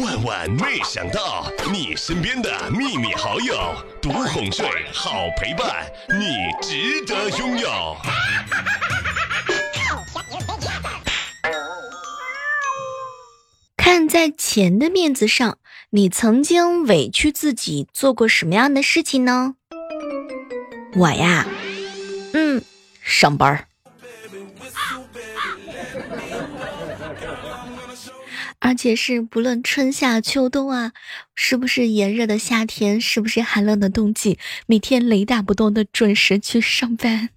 万万没想到，你身边的秘密好友，独哄睡，好陪伴，你值得拥有。看在钱的面子上，你曾经委屈自己做过什么样的事情呢？我呀，嗯，上班而且是不论春夏秋冬啊，是不是炎热的夏天，是不是寒冷的冬季，每天雷打不动的准时去上班。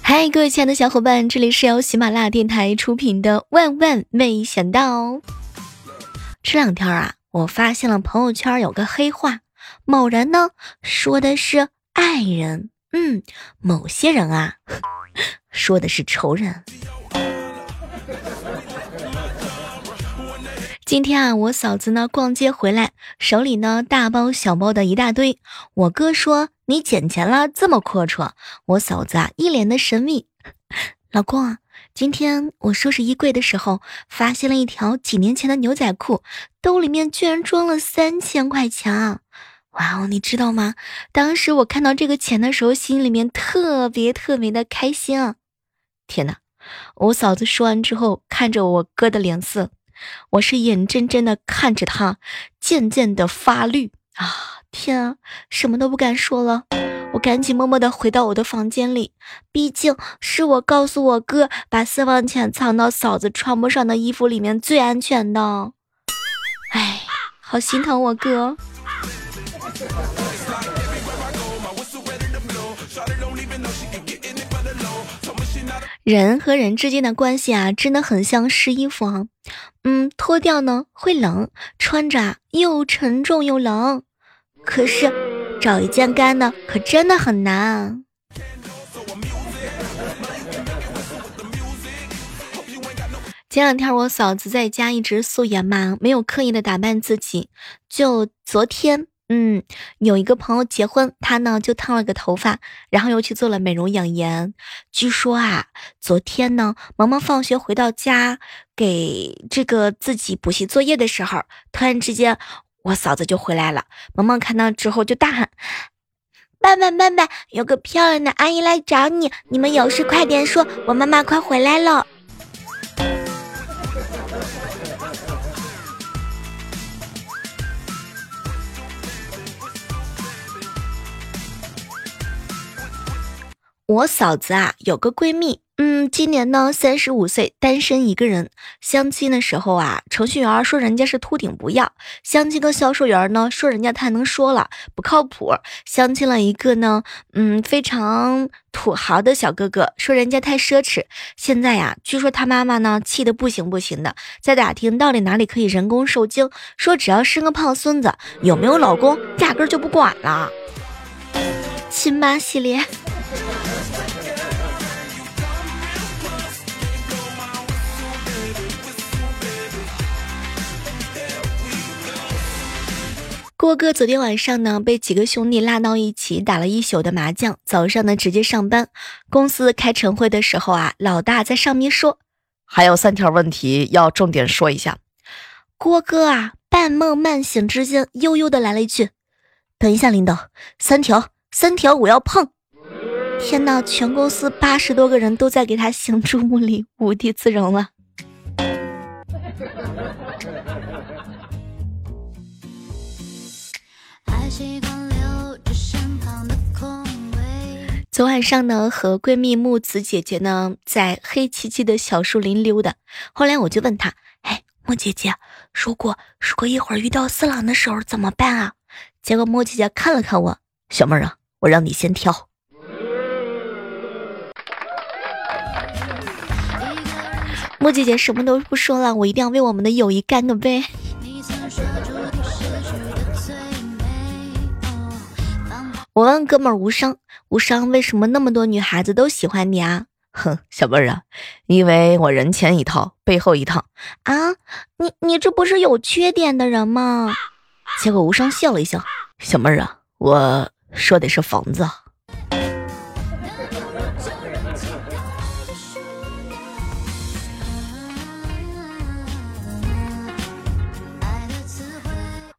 嗨，各位亲爱的小伙伴，这里是由喜马拉雅电台出品的《万万没想到》。这两天啊，我发现了朋友圈有个黑话，某人呢说的是爱人。嗯，某些人啊，说的是仇人。今天啊，我嫂子呢逛街回来，手里呢大包小包的一大堆。我哥说：“你捡钱了，这么阔绰。”我嫂子啊一脸的神秘。老公啊，今天我收拾衣柜的时候，发现了一条几年前的牛仔裤，兜里面居然装了三千块钱啊！哇哦，你知道吗？当时我看到这个钱的时候，心里面特别特别的开心啊！天哪！我嫂子说完之后，看着我哥的脸色，我是眼睁睁的看着他渐渐的发绿啊！天啊，什么都不敢说了，我赶紧默默的回到我的房间里，毕竟是我告诉我哥把私房钱藏到嫂子穿不上的衣服里面最安全的。哎，好心疼我哥。人和人之间的关系啊，真的很像试衣服啊。嗯，脱掉呢会冷，穿着啊又沉重又冷。可是找一件干的，可真的很难。前两天我嫂子在家一直素颜嘛，没有刻意的打扮自己。就昨天。嗯，有一个朋友结婚，他呢就烫了个头发，然后又去做了美容养颜。据说啊，昨天呢，萌萌放学回到家，给这个自己补习作业的时候，突然之间，我嫂子就回来了。萌萌看到之后就大喊：“爸爸，爸爸，有个漂亮的阿姨来找你，你们有事快点说，我妈妈快回来了。”我嫂子啊，有个闺蜜，嗯，今年呢三十五岁，单身一个人。相亲的时候啊，程序员说人家是秃顶不要；相亲个销售员呢，说人家太能说了，不靠谱。相亲了一个呢，嗯，非常土豪的小哥哥，说人家太奢侈。现在呀，据说他妈妈呢气得不行不行的，在打听到底哪里可以人工受精，说只要生个胖孙子，有没有老公压根就不管了。亲妈系列。郭哥昨天晚上呢，被几个兄弟拉到一起打了一宿的麻将，早上呢直接上班。公司开晨会的时候啊，老大在上面说，还有三条问题要重点说一下。郭哥啊，半梦半醒之间，悠悠的来了一句：“等一下，领导，三条，三条，我要碰。”天呐，全公司八十多个人都在给他行注目礼，无地自容了。昨晚上呢，和闺蜜木子姐姐呢，在黑漆漆的小树林溜达。后来我就问她：“哎，木姐姐，如果如果一会儿遇到色狼的时候怎么办啊？”结果木姐姐看了看我，小妹儿啊，我让你先挑。木姐姐什么都不说了，我一定要为我们的友谊干个杯。我问哥们儿无伤，无伤为什么那么多女孩子都喜欢你啊？哼，小妹儿啊，因为我人前一套，背后一套啊！你你这不是有缺点的人吗？结果无伤笑了一笑，小妹儿啊，我说的是房子。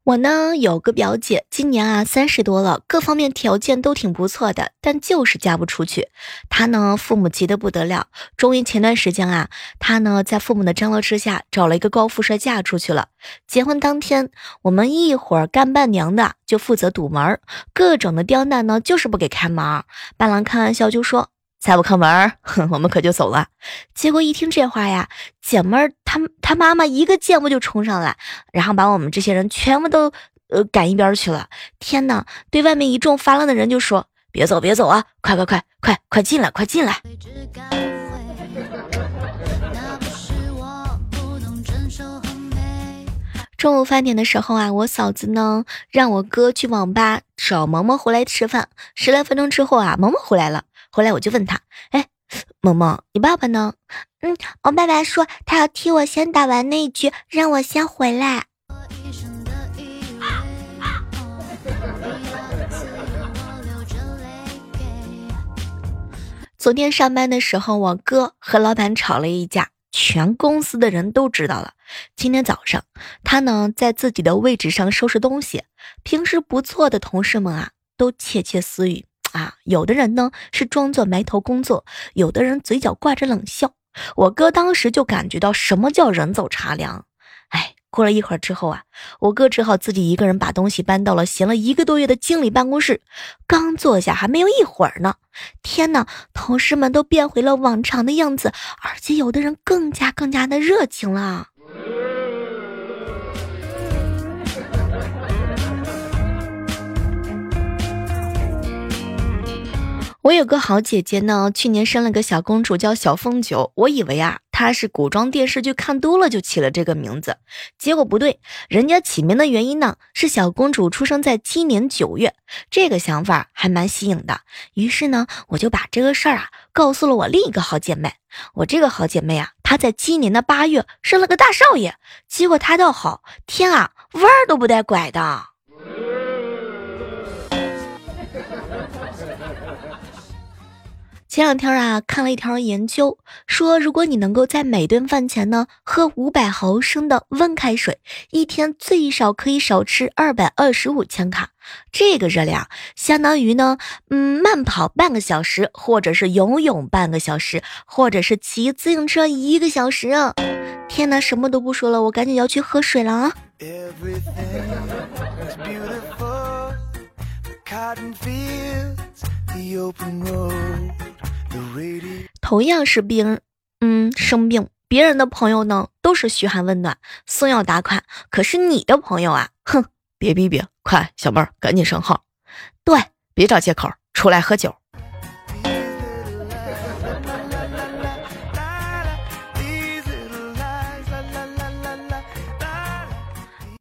我呢有个表姐，今年啊三十多了，各方面条件都挺不错的，但就是嫁不出去。她呢父母急得不得了，终于前段时间啊，她呢在父母的张罗之下，找了一个高富帅嫁出去了。结婚当天，我们一伙干伴娘的就负责堵门，各种的刁难呢，就是不给开门。伴郎开玩笑就说。再不开门，哼，我们可就走了。结果一听这话呀，姐们儿他他妈妈一个箭步就冲上来，然后把我们这些人全部都呃赶一边去了。天哪！对外面一众发愣的人就说：“别走，别走啊！快快快快快进来，快进来！”中午饭点的时候啊，我嫂子呢让我哥去网吧找萌萌回来吃饭。十来分钟之后啊，萌萌回来了。回来我就问他，哎，萌萌，你爸爸呢？嗯，我爸爸说他要替我先打完那一局，让我先回来。昨天上班的时候，我哥和老板吵了一架，全公司的人都知道了。今天早上，他呢在自己的位置上收拾东西，平时不错的同事们啊，都窃窃私语。啊，有的人呢是装作埋头工作，有的人嘴角挂着冷笑。我哥当时就感觉到什么叫人走茶凉。哎，过了一会儿之后啊，我哥只好自己一个人把东西搬到了闲了一个多月的经理办公室。刚坐下还没有一会儿呢，天哪，同事们都变回了往常的样子，而且有的人更加更加的热情了。我有个好姐姐呢，去年生了个小公主，叫小凤九。我以为啊，她是古装电视剧看多了就起了这个名字，结果不对，人家起名的原因呢是小公主出生在今年九月，这个想法还蛮新颖的。于是呢，我就把这个事儿啊告诉了我另一个好姐妹。我这个好姐妹啊，她在今年的八月生了个大少爷，结果她倒好，天啊，弯儿都不带拐的。前两天啊，看了一条研究，说如果你能够在每顿饭前呢喝五百毫升的温开水，一天最少可以少吃二百二十五千卡。这个热量相当于呢，嗯，慢跑半个小时，或者是游泳半个小时，或者是骑自行车一个小时啊！天哪，什么都不说了，我赶紧要去喝水了啊！Everything is beautiful, cotton fields,！同样是病，嗯，生病，别人的朋友呢都是嘘寒问暖、送药打款，可是你的朋友啊，哼，别逼逼，快，小妹儿赶紧上号，对，别找借口，出来喝酒。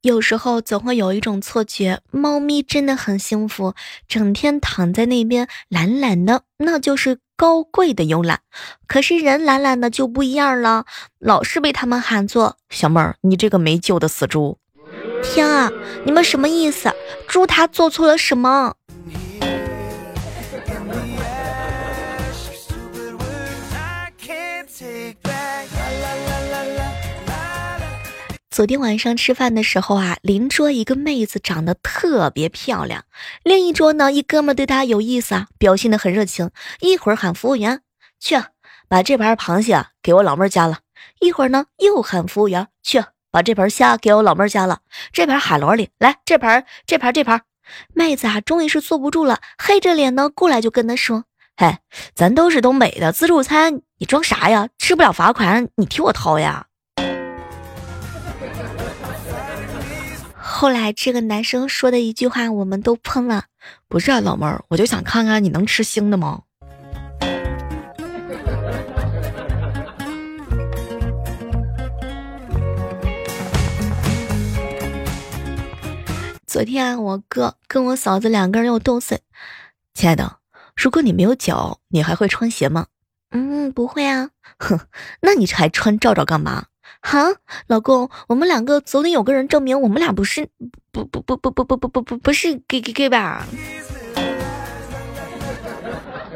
有时候总会有一种错觉，猫咪真的很幸福，整天躺在那边懒懒的，那就是高贵的慵懒。可是人懒懒的就不一样了，老是被他们喊作小妹儿，你这个没救的死猪！天啊，你们什么意思？猪它做错了什么？昨天晚上吃饭的时候啊，邻桌一个妹子长得特别漂亮，另一桌呢一哥们对她有意思啊，表现的很热情，一会儿喊服务员去把这盘螃蟹给我老妹儿夹了，一会儿呢又喊服务员去把这盘虾给我老妹儿夹了，这盘海螺里来这盘这盘这盘，妹子啊终于是坐不住了，黑着脸呢过来就跟他说，嘿，咱都是东北的自助餐，你装啥呀？吃不了罚款你替我掏呀。后来这个男生说的一句话，我们都喷了。不是啊，老妹儿，我就想看看你能吃腥的吗？昨天我哥跟我嫂子两个人又斗嘴。亲爱的，如果你没有脚，你还会穿鞋吗？嗯，不会啊。哼，那你还穿罩罩干嘛？好，老公，我们两个总得有个人证明我们俩不是，不不不不不不不不，不不是 G G K 吧。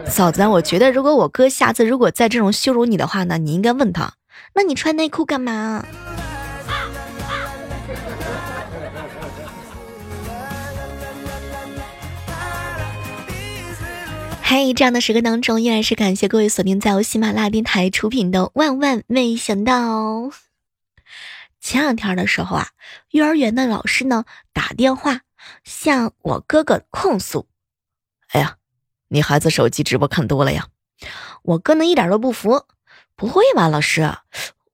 嫂子，我觉得如果我哥下次如果在这种羞辱你的话呢，你应该问他，那你穿内裤干嘛？嘿，这样的时刻当中，依然是感谢各位锁定在我喜马拉雅电台出品的万万没想到。前两天的时候啊，幼儿园的老师呢打电话向我哥哥控诉：“哎呀，你孩子手机直播看多了呀！”我哥呢一点都不服：“不会吧，老师，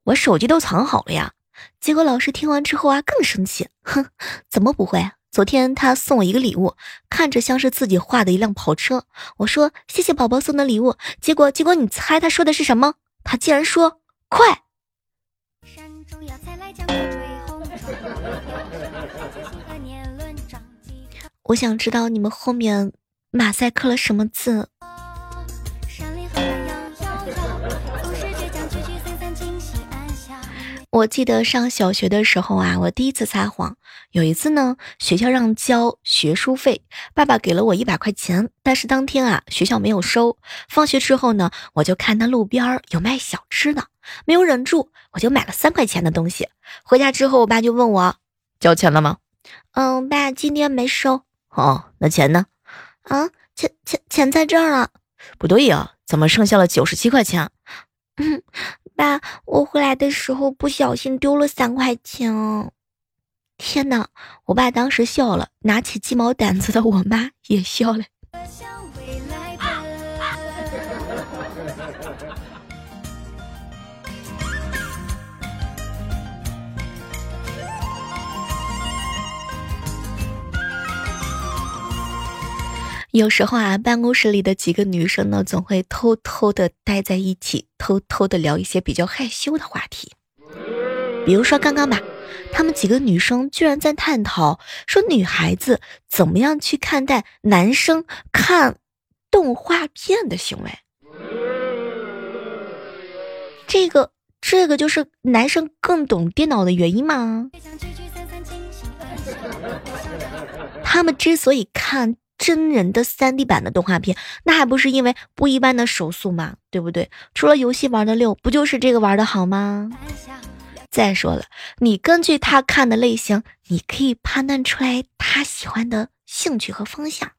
我手机都藏好了呀！”结果老师听完之后啊更生气：“哼，怎么不会？”昨天他送我一个礼物，看着像是自己画的一辆跑车。我说谢谢宝宝送的礼物，结果结果你猜他说的是什么？他竟然说快。我想知道你们后面马赛克了什么字。我记得上小学的时候啊，我第一次撒谎。有一次呢，学校让交学书费，爸爸给了我一百块钱，但是当天啊，学校没有收。放学之后呢，我就看到路边有卖小吃的，没有忍住，我就买了三块钱的东西。回家之后，我爸就问我交钱了吗？嗯，爸，今天没收。哦，那钱呢？啊，钱钱钱在这儿了。不对呀，怎么剩下了九十七块钱？嗯。爸，我回来的时候不小心丢了三块钱。天哪！我爸当时笑了，拿起鸡毛掸子的我妈也笑了。有时候啊，办公室里的几个女生呢，总会偷偷的待在一起，偷偷的聊一些比较害羞的话题。比如说刚刚吧，她们几个女生居然在探讨说女孩子怎么样去看待男生看动画片的行为。这个这个就是男生更懂电脑的原因吗？他们之所以看。真人的 3D 版的动画片，那还不是因为不一般的手速嘛？对不对？除了游戏玩的溜，不就是这个玩的好吗？再说了，你根据他看的类型，你可以判断出来他喜欢的兴趣和方向。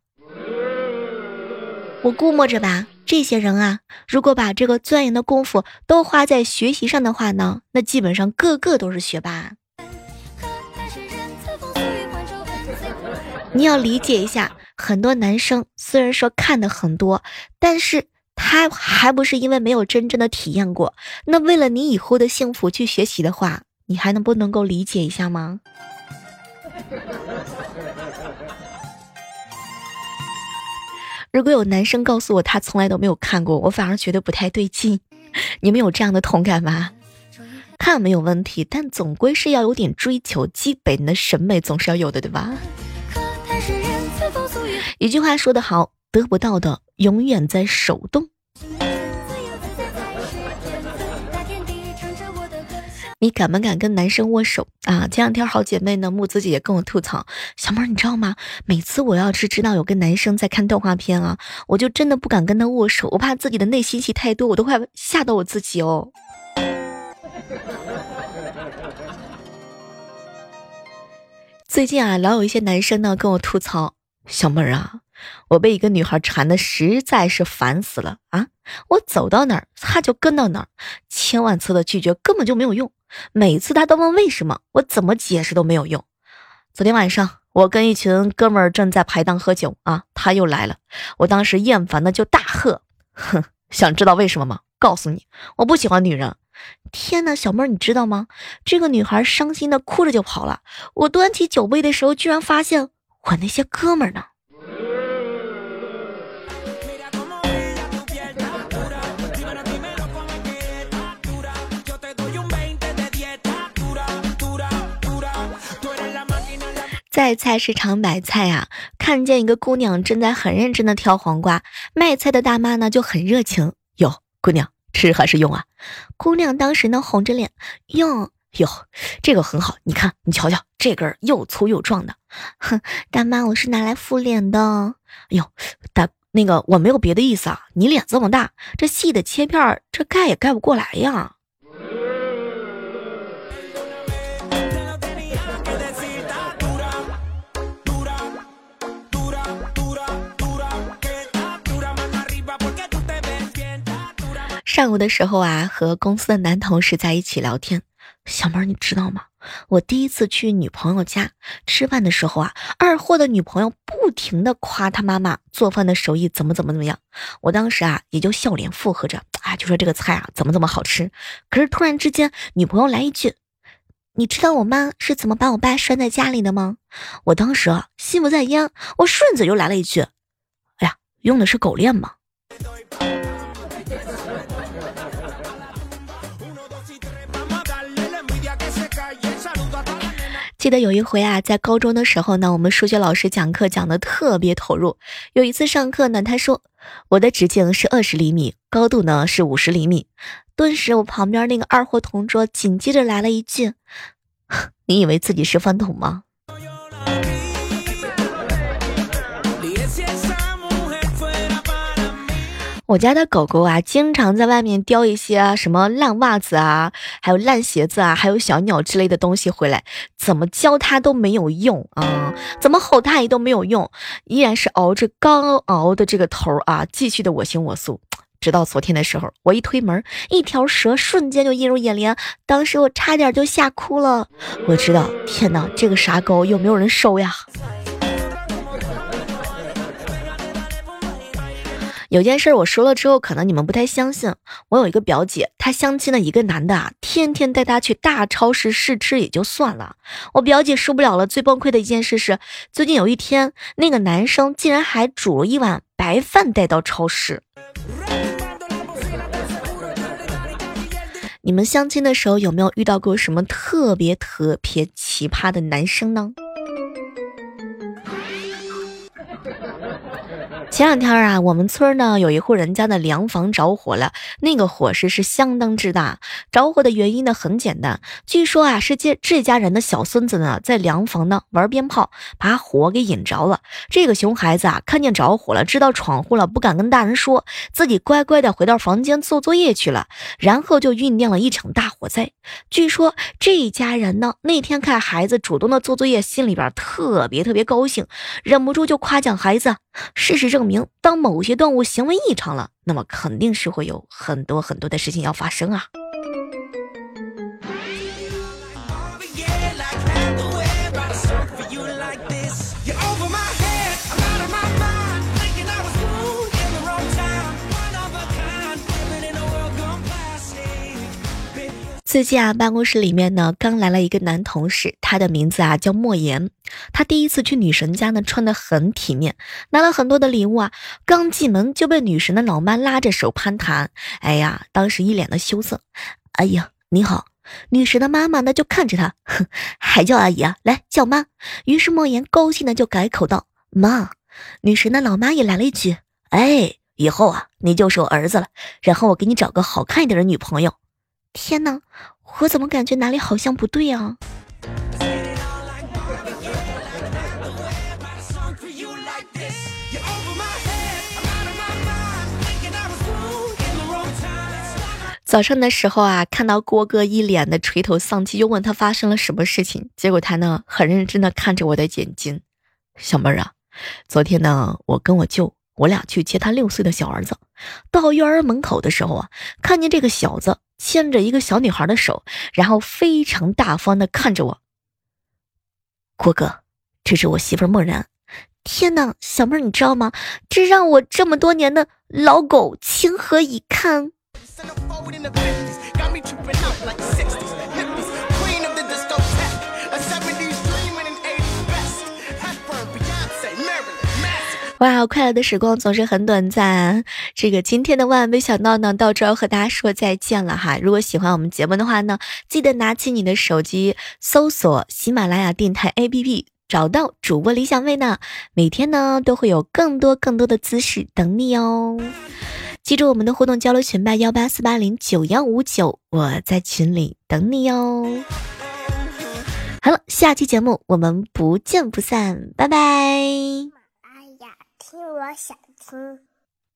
我估摸着吧，这些人啊，如果把这个钻研的功夫都花在学习上的话呢，那基本上个个都是学霸。你要理解一下。很多男生虽然说看的很多，但是他还不是因为没有真正的体验过。那为了你以后的幸福去学习的话，你还能不能够理解一下吗？如果有男生告诉我他从来都没有看过，我反而觉得不太对劲。你们有这样的同感吗？看没有问题，但总归是要有点追求，基本的审美总是要有的，对吧？一句话说得好，得不到的永远在手动。你敢不敢跟男生握手啊？前两天好姐妹呢，木子姐姐跟我吐槽，小妹儿你知道吗？每次我要是知道有个男生在看动画片啊，我就真的不敢跟他握手，我怕自己的内心戏太多，我都快吓到我自己哦。最近啊，老有一些男生呢跟我吐槽。小妹儿啊，我被一个女孩缠的实在是烦死了啊！我走到哪儿，她就跟到哪儿，千万次的拒绝根本就没有用，每次她都问为什么，我怎么解释都没有用。昨天晚上，我跟一群哥们儿正在排档喝酒啊，他又来了，我当时厌烦的就大喝：“哼，想知道为什么吗？告诉你，我不喜欢女人。”天呐，小妹儿，你知道吗？这个女孩伤心的哭着就跑了。我端起酒杯的时候，居然发现。我那些哥们儿呢？在菜市场买菜啊，看见一个姑娘正在很认真的挑黄瓜，卖菜的大妈呢就很热情哟，姑娘吃还是用啊？姑娘当时呢红着脸用。哟，这个很好，你看，你瞧瞧，这根又粗又壮的。哼，大妈，我是拿来敷脸的。哎呦，大那个我没有别的意思啊，你脸这么大，这细的切片，这盖也盖不过来呀。上午的时候啊，和公司的男同事在一起聊天。小妹儿，你知道吗？我第一次去女朋友家吃饭的时候啊，二货的女朋友不停的夸他妈妈做饭的手艺怎么怎么怎么样。我当时啊，也就笑脸附和着，啊，就说这个菜啊怎么怎么好吃。可是突然之间，女朋友来一句：“你知道我妈是怎么把我爸拴在家里的吗？”我当时啊，心不在焉，我顺嘴就来了一句：“哎呀，用的是狗链吗？”记得有一回啊，在高中的时候呢，我们数学老师讲课讲的特别投入。有一次上课呢，他说我的直径是二十厘米，高度呢是五十厘米。顿时，我旁边那个二货同桌紧接着来了一句：“ 你以为自己是饭桶吗？”我家的狗狗啊，经常在外面叼一些什么烂袜子啊，还有烂鞋子啊，还有小鸟之类的东西回来，怎么教它都没有用啊，怎么吼它也都没有用，依然是熬着刚熬的这个头啊，继续的我行我素。直到昨天的时候，我一推门，一条蛇瞬间就映入眼帘，当时我差点就吓哭了。我知道，天哪，这个傻狗有没有人收呀？有件事我说了之后，可能你们不太相信。我有一个表姐，她相亲的一个男的啊，天天带她去大超市试吃也就算了，我表姐受不了了。最崩溃的一件事是，最近有一天，那个男生竟然还煮了一碗白饭带到超市。你们相亲的时候有没有遇到过什么特别特别奇葩的男生呢？前两天啊，我们村呢有一户人家的凉房着火了，那个火势是相当之大。着火的原因呢很简单，据说啊是这这家人的小孙子呢在凉房呢玩鞭炮，把火给引着了。这个熊孩子啊看见着火了，知道闯祸了，不敢跟大人说，自己乖乖的回到房间做作业去了，然后就酝酿了一场大火灾。据说这一家人呢那天看孩子主动的做作业，心里边特别特别高兴，忍不住就夸奖孩子。事实证明，当某些动物行为异常了，那么肯定是会有很多很多的事情要发生啊。最近啊，办公室里面呢，刚来了一个男同事，他的名字啊叫莫言。他第一次去女神家呢，穿的很体面，拿了很多的礼物啊。刚进门就被女神的老妈拉着手攀谈，哎呀，当时一脸的羞涩。哎呀，你好，女神的妈妈呢就看着他，哼，还叫阿姨啊？来叫妈。于是莫言高兴的就改口道：“妈。”女神的老妈也来了一句：“哎，以后啊，你就是我儿子了。然后我给你找个好看一点的女朋友。”天哪，我怎么感觉哪里好像不对啊？早上的时候啊，看到郭哥一脸的垂头丧气，又问他发生了什么事情。结果他呢，很认真的看着我的眼睛，小妹儿啊，昨天呢，我跟我舅，我俩去接他六岁的小儿子，到幼儿园门口的时候啊，看见这个小子。牵着一个小女孩的手，然后非常大方的看着我。郭哥，这是我媳妇梦然。天哪，小妹儿，你知道吗？这让我这么多年的老狗情何以堪？哇，快乐的时光总是很短暂。这个今天的万万没想到呢，到这要和大家说再见了哈。如果喜欢我们节目的话呢，记得拿起你的手机搜索喜马拉雅电台 APP，找到主播李小妹呢。每天呢都会有更多更多的姿势等你哦。记住我们的互动交流群吧，幺八四八零九幺五九，我在群里等你哟。好了，下期节目我们不见不散，拜拜。我想听。